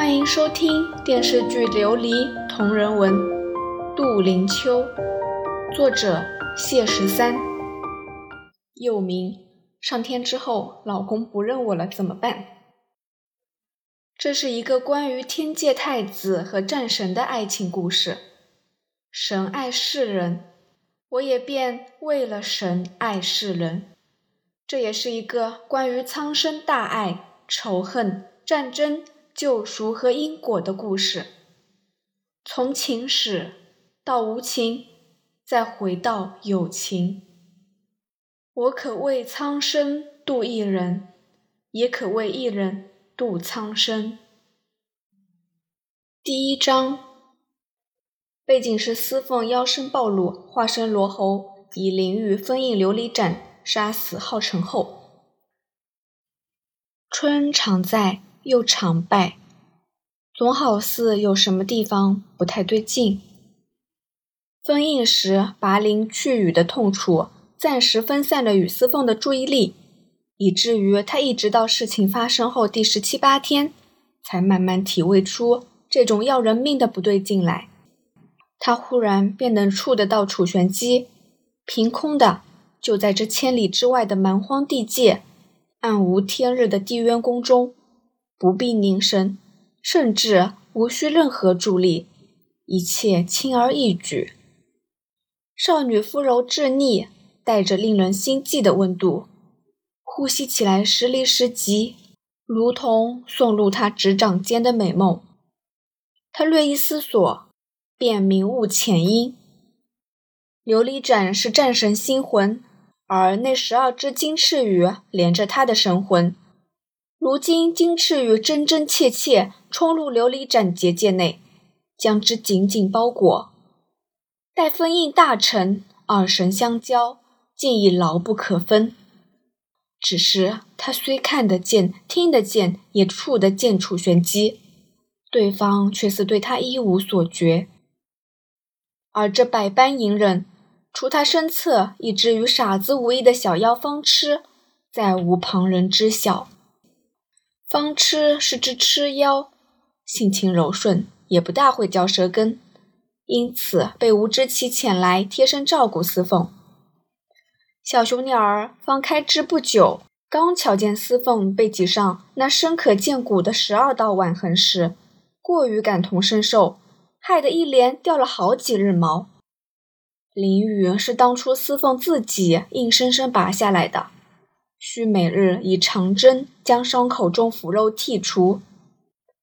欢迎收听电视剧《琉璃》同人文，杜林秋，作者谢十三，又名上天之后老公不认我了怎么办？这是一个关于天界太子和战神的爱情故事。神爱世人，我也便为了神爱世人。这也是一个关于苍生大爱、仇恨、战争。救赎和因果的故事，从情史到无情，再回到有情。我可为苍生渡一人，也可为一人渡苍生。第一章，背景是司凤妖身暴露，化身罗喉，以灵玉封印琉璃盏，杀死浩辰后，春常在。又常败，总好似有什么地方不太对劲。封印时拔灵去羽的痛楚，暂时分散了雨丝凤的注意力，以至于他一直到事情发生后第十七八天，才慢慢体味出这种要人命的不对劲来。他忽然便能触得到楚玄机，凭空的就在这千里之外的蛮荒地界、暗无天日的地渊宫中。不必凝神，甚至无需任何助力，一切轻而易举。少女肤柔质腻，带着令人心悸的温度，呼吸起来时离时急，如同送入她指掌间的美梦。他略一思索，便明悟前因：琉璃盏是战神心魂，而那十二只金翅羽连着他的神魂。如今金翅羽真真切切冲入琉璃盏结界内，将之紧紧包裹。待封印大成，二神相交，竟已牢不可分。只是他虽看得见、听得见，也触得见楚玄机，对方却似对他一无所觉。而这百般隐忍，除他身侧一只与傻子无异的小妖方痴，再无旁人知晓。方痴是只痴妖，性情柔顺，也不大会嚼舌根，因此被吴知奇遣来贴身照顾司凤。小熊鸟儿方开枝不久，刚瞧见司凤背脊上那深可见骨的十二道腕痕时，过于感同身受，害得一连掉了好几日毛。林雨是当初司凤自己硬生生拔下来的。需每日以长针将伤口中腐肉剔除，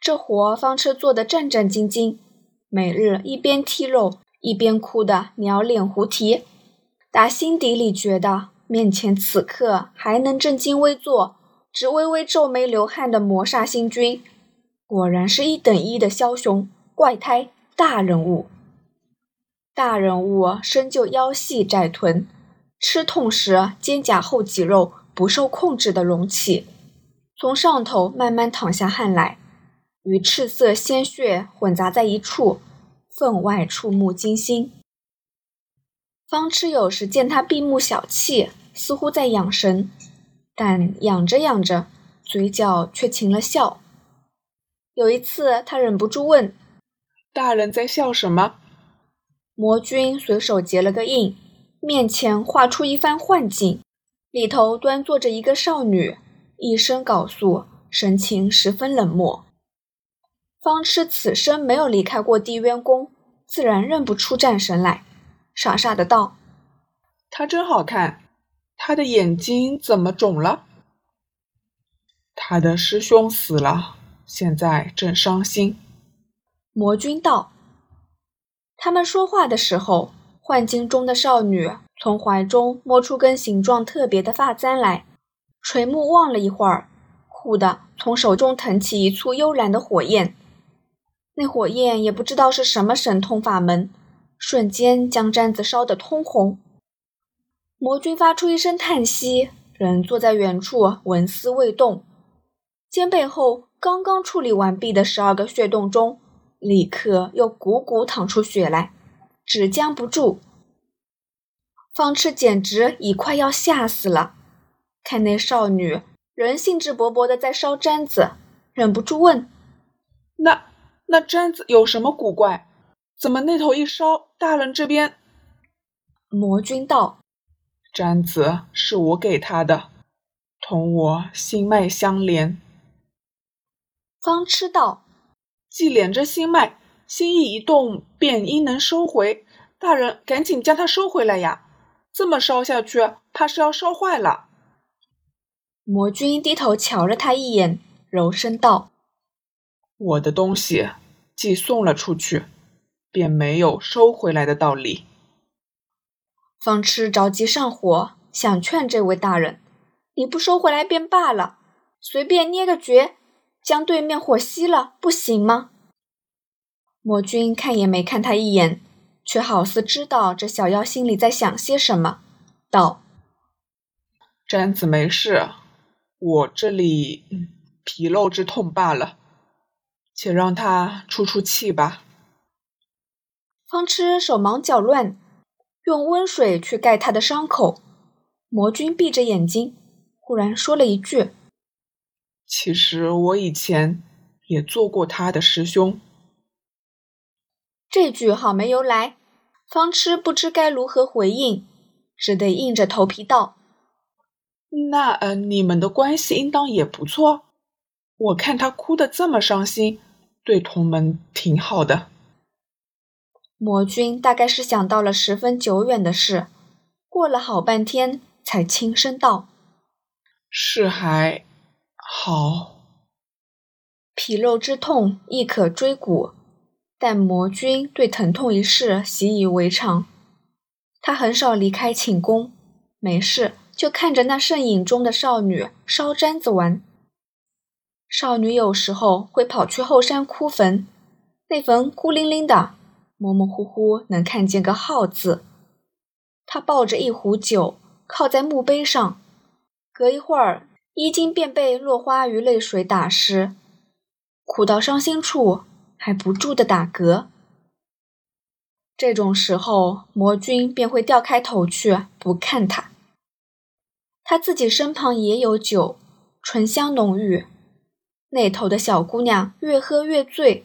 这活方车做得战战兢兢，每日一边剔肉一边哭得鸟脸胡啼，打心底里觉得面前此刻还能正襟危坐，只微微皱眉流汗的魔煞星君，果然是一等一的枭雄怪胎大人物。大人物身就腰细窄臀，吃痛时肩胛后脊肉。不受控制的隆起，从上头慢慢淌下汗来，与赤色鲜血混杂在一处，分外触目惊心。方痴有时见他闭目小憩，似乎在养神，但养着养着，嘴角却噙了笑。有一次，他忍不住问：“大人在笑什么？”魔君随手结了个印，面前画出一番幻境。里头端坐着一个少女，一身缟素，神情十分冷漠。方痴此生没有离开过地渊宫，自然认不出战神来，傻傻的道：“他真好看，他的眼睛怎么肿了？他的师兄死了，现在正伤心。”魔君道：“他们说话的时候，幻境中的少女。”从怀中摸出根形状特别的发簪来，垂目望了一会儿，忽的从手中腾起一簇幽蓝的火焰。那火焰也不知道是什么神通法门，瞬间将簪子烧得通红。魔君发出一声叹息，人坐在远处纹丝未动，肩背后刚刚处理完毕的十二个血洞中，立刻又汩汩淌出血来，只僵不住。方痴简直已快要吓死了，看那少女仍兴致勃勃地在烧簪子，忍不住问：“那那毡子有什么古怪？怎么那头一烧，大人这边？魔君道：“毡子是我给他的，同我心脉相连。”方痴道：“既连着心脉，心意一动便应能收回。大人赶紧将它收回来呀！这么烧下去，怕是要烧坏了。”魔君低头瞧了他一眼，柔声道：“我的东西既送了出去。”便没有收回来的道理。方痴着急上火，想劝这位大人：“你不收回来便罢了，随便捏个诀，将对面火熄了，不行吗？”魔君看也没看他一眼，却好似知道这小妖心里在想些什么，道：“贞子没事，我这里皮肉之痛罢了，且让他出出气吧。”方痴手忙脚乱，用温水去盖他的伤口。魔君闭着眼睛，忽然说了一句：“其实我以前也做过他的师兄。”这句好没由来，方痴不知该如何回应，只得硬着头皮道：“那呃，你们的关系应当也不错。我看他哭得这么伤心，对同门挺好的。”魔君大概是想到了十分久远的事，过了好半天，才轻声道：“是还好。”皮肉之痛亦可追骨，但魔君对疼痛一事习以为常。他很少离开寝宫，没事就看着那圣影中的少女烧毡子玩。少女有时候会跑去后山哭坟，那坟孤零零的。模模糊糊能看见个“号”字，他抱着一壶酒，靠在墓碑上，隔一会儿，衣襟便被落花与泪水打湿，苦到伤心处还不住的打嗝。这种时候，魔君便会掉开头去不看他。他自己身旁也有酒，醇香浓郁，那头的小姑娘越喝越醉，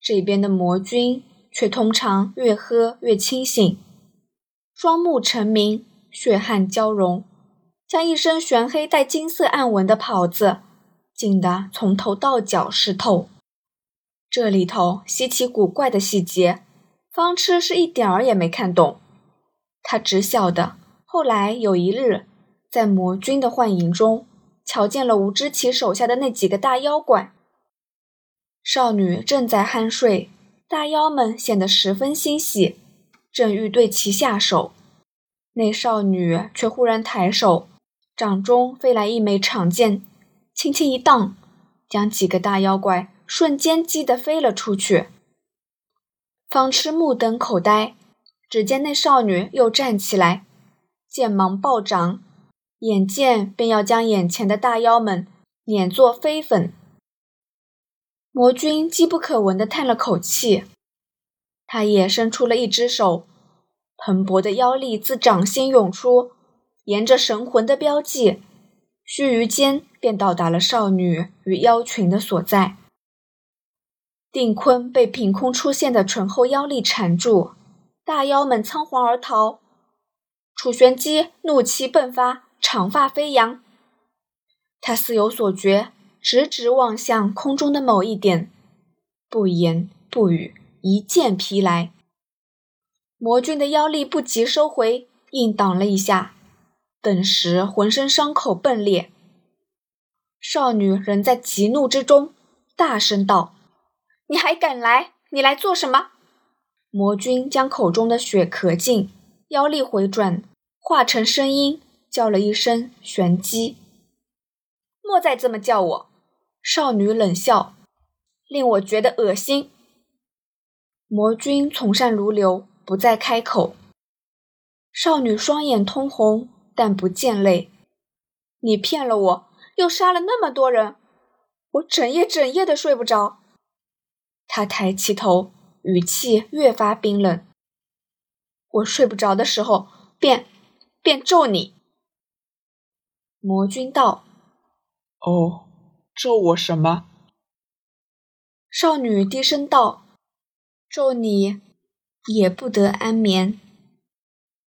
这边的魔君。却通常越喝越清醒，双目澄明，血汗交融，将一身玄黑带金色暗纹的袍子浸得从头到脚湿透。这里头稀奇古怪的细节，方痴是一点儿也没看懂。他只晓得后来有一日，在魔君的幻影中，瞧见了吴知奇手下的那几个大妖怪，少女正在酣睡。大妖们显得十分欣喜，正欲对其下手，那少女却忽然抬手，掌中飞来一枚长剑，轻轻一荡，将几个大妖怪瞬间击得飞了出去。方痴目瞪口呆，只见那少女又站起来，剑芒暴涨，眼见便要将眼前的大妖们碾作飞粉。魔君机不可闻地叹了口气，他也伸出了一只手，蓬勃的妖力自掌心涌出，沿着神魂的标记，须臾间便到达了少女与妖群的所在。定坤被凭空出现的醇厚妖力缠住，大妖们仓皇而逃。楚玄机怒气迸发，长发飞扬，他似有所觉。直直望向空中的某一点，不言不语，一剑劈来。魔君的妖力不及收回，硬挡了一下，顿时浑身伤口迸裂。少女仍在急怒之中，大声道：“你还敢来？你来做什么？”魔君将口中的血咳尽，妖力回转，化成声音，叫了一声“玄机”，莫再这么叫我。少女冷笑，令我觉得恶心。魔君从善如流，不再开口。少女双眼通红，但不见泪。你骗了我，又杀了那么多人，我整夜整夜的睡不着。她抬起头，语气越发冰冷。我睡不着的时候，便便咒你。魔君道：“哦。”咒我什么？少女低声道：“咒你也不得安眠。”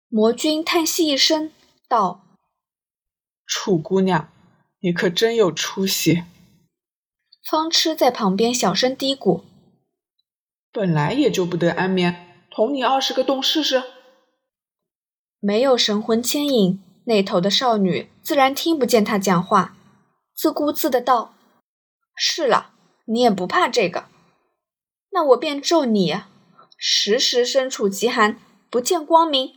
魔君叹息一声，道：“楚姑娘，你可真有出息。”方痴在旁边小声嘀咕：“本来也就不得安眠，捅你二十个洞试试。”没有神魂牵引，那头的少女自然听不见他讲话，自顾自的道：“是了。”你也不怕这个，那我便咒你，时时身处极寒，不见光明，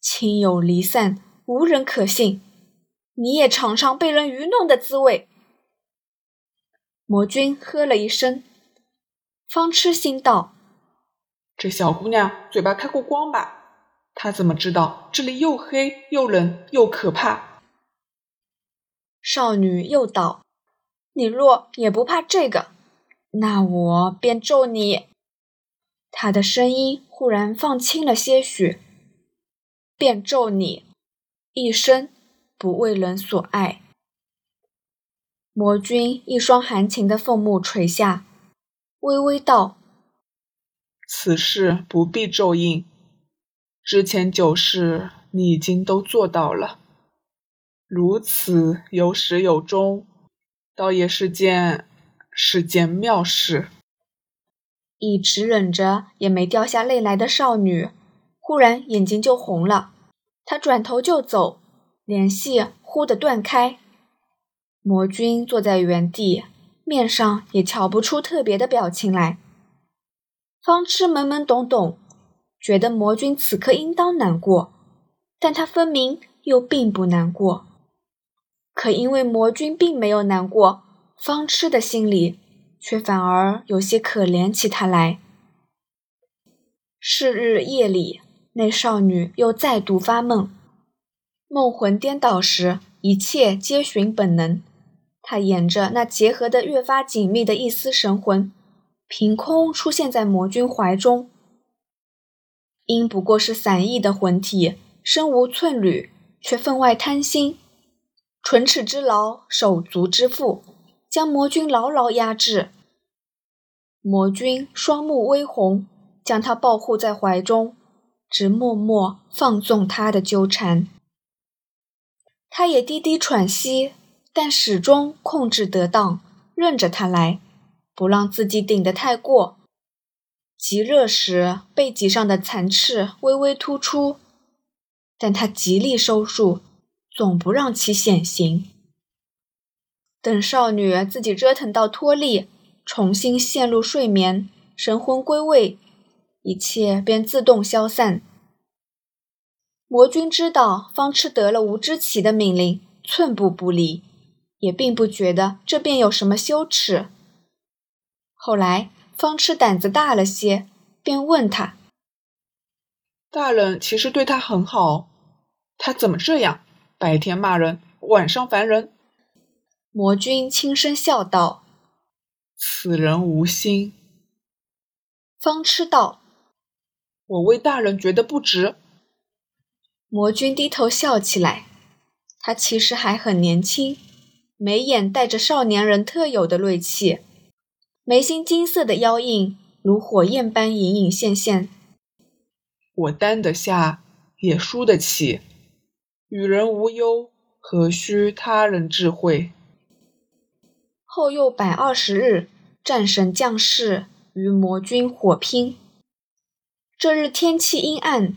亲友离散，无人可信。你也尝尝被人愚弄的滋味。魔君喝了一声，方痴心道：“这小姑娘嘴巴开过光吧？她怎么知道这里又黑又冷又可怕？”少女又道：“你若也不怕这个。”那我便咒你。他的声音忽然放轻了些许，便咒你一生不为人所爱。魔君一双含情的凤目垂下，微微道：“此事不必咒印，之前九事你已经都做到了，如此有始有终，倒也是件……”是件妙事。一直忍着也没掉下泪来的少女，忽然眼睛就红了。她转头就走，联系忽的断开。魔君坐在原地，面上也瞧不出特别的表情来。方痴懵懵懂懂，觉得魔君此刻应当难过，但他分明又并不难过。可因为魔君并没有难过。方痴的心里却反而有些可怜起他来。是日夜里，那少女又再度发梦，梦魂颠倒时，一切皆循本能。她沿着那结合的越发紧密的一丝神魂，凭空出现在魔君怀中。因不过是散逸的魂体，身无寸缕，却分外贪心，唇齿之劳，手足之富。将魔君牢牢压制，魔君双目微红，将他抱护在怀中，只默默放纵他的纠缠。他也低低喘息，但始终控制得当，任着他来，不让自己顶得太过。极热时，背脊上的残翅微微突出，但他极力收束，总不让其显形。等少女自己折腾到脱力，重新陷入睡眠，神魂归位，一切便自动消散。魔君知道方痴得了吴知奇的命令，寸步不离，也并不觉得这便有什么羞耻。后来方痴胆子大了些，便问他：“大人其实对他很好，他怎么这样？白天骂人，晚上烦人？”魔君轻声笑道：“此人无心。”方痴道：“我为大人觉得不值。”魔君低头笑起来，他其实还很年轻，眉眼带着少年人特有的锐气，眉心金色的妖印如火焰般隐隐现现。我担得下，也输得起，与人无忧，何须他人智慧？后又百二十日，战神将士与魔君火拼。这日天气阴暗，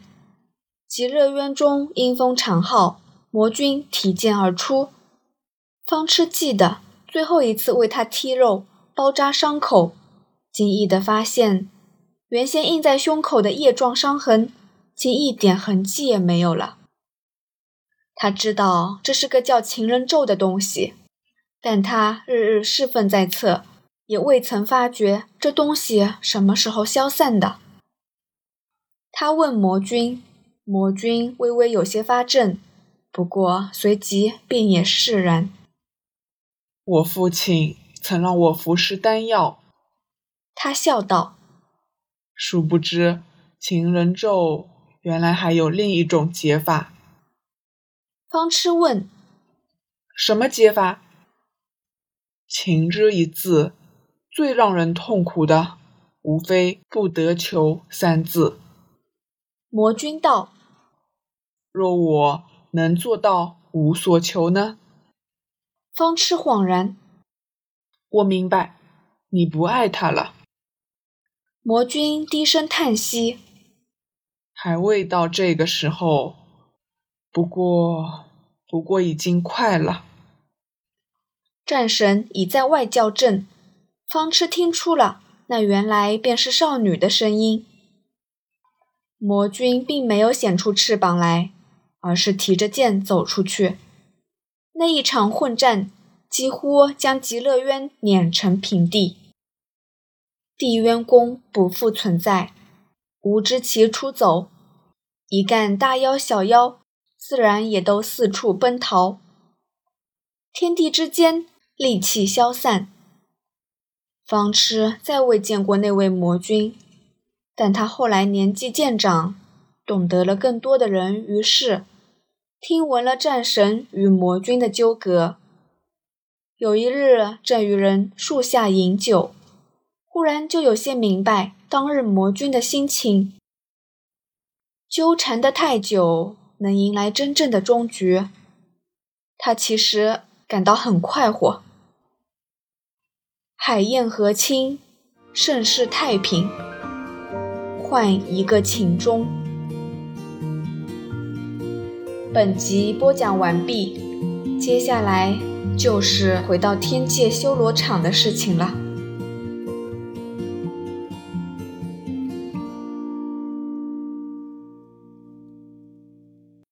极热渊中阴风长号，魔君提剑而出。方痴记得最后一次为他剔肉、包扎伤口，惊异的发现，原先印在胸口的叶状伤痕，竟一点痕迹也没有了。他知道这是个叫情人咒的东西。但他日日侍奉在侧，也未曾发觉这东西什么时候消散的。他问魔君，魔君微微有些发怔，不过随即便也释然。我父亲曾让我服食丹药，他笑道。殊不知情人咒原来还有另一种解法。方痴问：什么解法？情之一字，最让人痛苦的，无非不得求三字。魔君道：“若我能做到无所求呢？”方痴恍然：“我明白，你不爱他了。”魔君低声叹息：“还未到这个时候，不过，不过已经快了。”战神已在外叫阵，方痴听出了，那原来便是少女的声音。魔君并没有显出翅膀来，而是提着剑走出去。那一场混战几乎将极乐渊碾成平地。地渊宫不复存在，无知其出走，一干大妖小妖自然也都四处奔逃。天地之间。戾气消散，方痴再未见过那位魔君，但他后来年纪渐长，懂得了更多的人与事，听闻了战神与魔君的纠葛。有一日，正与人树下饮酒，忽然就有些明白当日魔君的心情。纠缠得太久，能迎来真正的终局，他其实感到很快活。海晏河清，盛世太平。换一个情钟。本集播讲完毕，接下来就是回到天界修罗场的事情了。